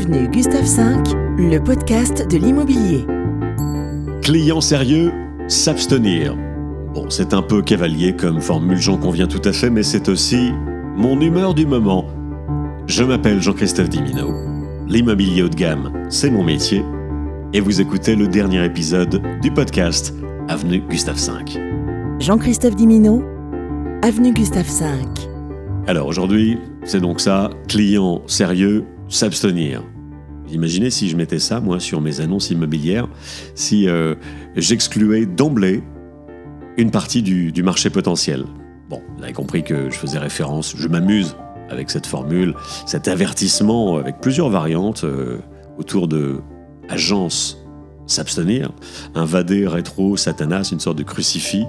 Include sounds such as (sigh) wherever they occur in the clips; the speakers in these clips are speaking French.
Avenue Gustave V, le podcast de l'immobilier. Client sérieux, s'abstenir. Bon, c'est un peu cavalier comme formule, j'en conviens tout à fait, mais c'est aussi mon humeur du moment. Je m'appelle Jean-Christophe Dimino. L'immobilier haut de gamme, c'est mon métier. Et vous écoutez le dernier épisode du podcast Avenue Gustave V. Jean-Christophe Dimino, Avenue Gustave V. Alors aujourd'hui, c'est donc ça, client sérieux, s'abstenir. Imaginez si je mettais ça, moi, sur mes annonces immobilières, si euh, j'excluais d'emblée une partie du, marché potentiel. Bon, vous avez compris que je faisais référence, je m'amuse avec cette formule, cet avertissement avec plusieurs variantes euh, autour de agence s'abstenir, un vadé rétro satanas, une sorte de crucifix,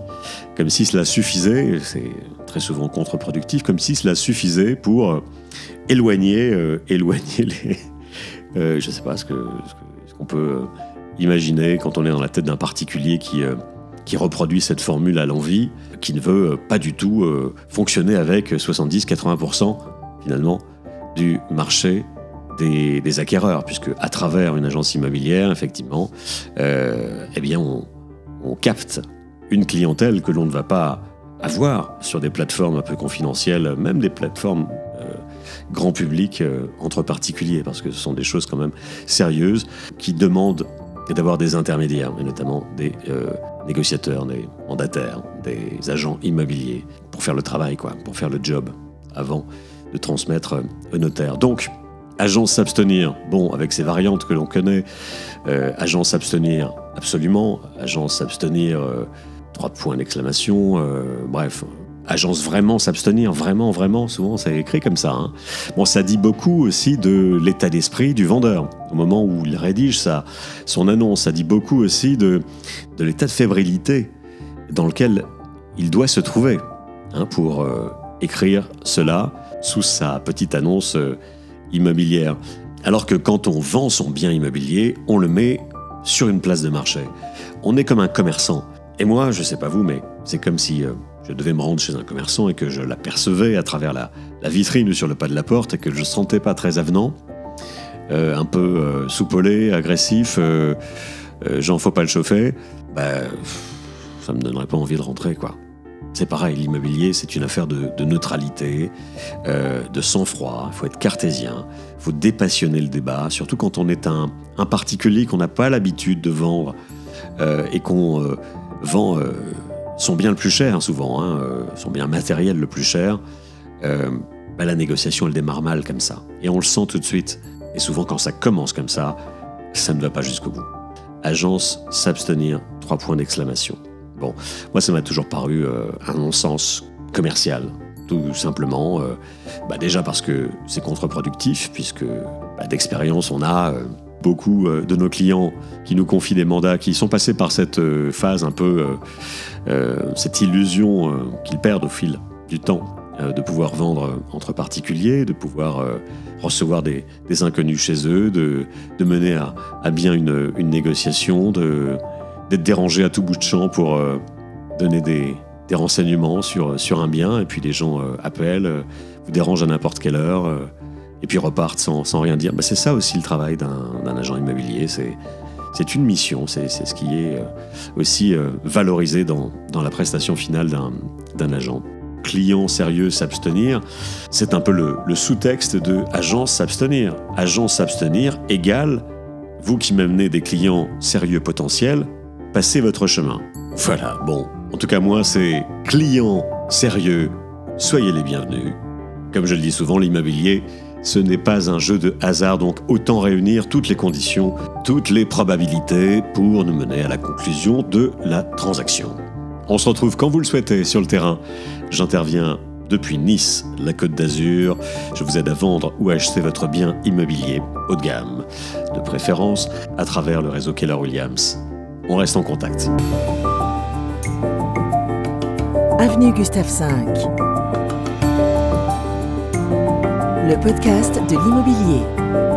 comme si cela suffisait, c'est très souvent contre-productif, comme si cela suffisait pour euh, éloigner, euh, éloigner les... (laughs) Euh, je ne sais pas ce qu'on peut imaginer quand on est dans la tête d'un particulier qui, qui reproduit cette formule à l'envie, qui ne veut pas du tout fonctionner avec 70-80% finalement du marché des, acquéreurs, puisque à travers une agence immobilière, effectivement, euh, eh bien, on, capte une clientèle que l'on ne va pas avoir sur des plateformes un peu confidentielles, même des plateformes euh, grand public euh, entre particuliers, parce que ce sont des choses quand même sérieuses qui demandent d'avoir des intermédiaires, et notamment des négociateurs, des mandataires, des agents immobiliers, pour faire le travail, quoi, pour faire le job avant de transmettre au notaire. Donc, Agence s'abstenir, bon, avec ces variantes que l'on connaît. Euh, agence s'abstenir, absolument. Agence s'abstenir, euh, trois points d'exclamation. Euh, bref, agence vraiment s'abstenir, vraiment, vraiment. Souvent, c'est écrit comme ça. Hein. Bon, ça dit beaucoup aussi de l'état d'esprit du vendeur. Au moment où il rédige sa, son annonce, ça dit beaucoup aussi de, de l'état de fébrilité dans lequel il doit se trouver hein, pour écrire cela sous sa petite annonce immobilière. Alors que quand on vend son bien immobilier, on le met sur une place de marché. On est comme un commerçant. Et moi, je sais pas vous, mais c'est comme si euh, je devais me rendre chez un commerçant et que je l'apercevais à travers la, vitrine ou sur le pas de la porte et que je ne sentais pas très avenant, euh, un peu euh, soupolé, agressif, j'en faut pas le chauffer, bah, ça me donnerait pas envie de rentrer, quoi. C'est pareil, l'immobilier, c'est une affaire de, neutralité, euh, de sang-froid. Il faut être cartésien, il faut dépassionner le débat, surtout quand on est un, particulier qu'on n'a pas l'habitude de vendre euh, et qu'on euh, vend son bien le plus cher, souvent, hein, son bien matériel le plus cher. Bah, la négociation, elle démarre mal comme ça. Et on le sent tout de suite. Et souvent, quand ça commence comme ça, ça ne va pas jusqu'au bout. Agence, s'abstenir, trois points d'exclamation. Bon, moi, ça m'a toujours paru euh, un non-sens commercial, tout simplement. Euh, bah, déjà parce que c'est contre-productif, puisque bah, d'expérience, on a euh, beaucoup de nos clients qui nous confient des mandats, qui sont passés par cette phase un peu, cette illusion qu'ils perdent au fil du temps de pouvoir vendre entre particuliers, de pouvoir recevoir des, inconnus chez eux, de, mener à, bien une, une négociation, de d'être dérangé à tout bout de champ pour euh, donner des, renseignements sur, sur un bien, et puis les gens euh, appellent, euh, vous dérangent à n'importe quelle heure, et puis repartent sans, sans rien dire. Bah, c'est ça aussi le travail d'un agent immobilier, c'est une mission, c'est ce qui est aussi valorisé dans, dans la prestation finale d'un agent. Client sérieux s'abstenir, c'est un peu le, le sous-texte de agence s'abstenir. Agence s'abstenir égale vous qui m'amenez des clients sérieux potentiels, passez votre chemin. Voilà, bon, en tout cas moi c'est client sérieux, soyez les bienvenus. Comme je le dis souvent, l'immobilier, ce n'est pas un jeu de hasard, donc autant réunir toutes les conditions, toutes les probabilités pour nous mener à la conclusion de la transaction. On se retrouve quand vous le souhaitez sur le terrain. J'interviens depuis Nice, la Côte d'Azur. Je vous aide à vendre ou à acheter votre bien immobilier haut de gamme, de préférence à travers le réseau Keller Williams. On reste en contact. Avenue Gustave V. Le podcast de l'immobilier.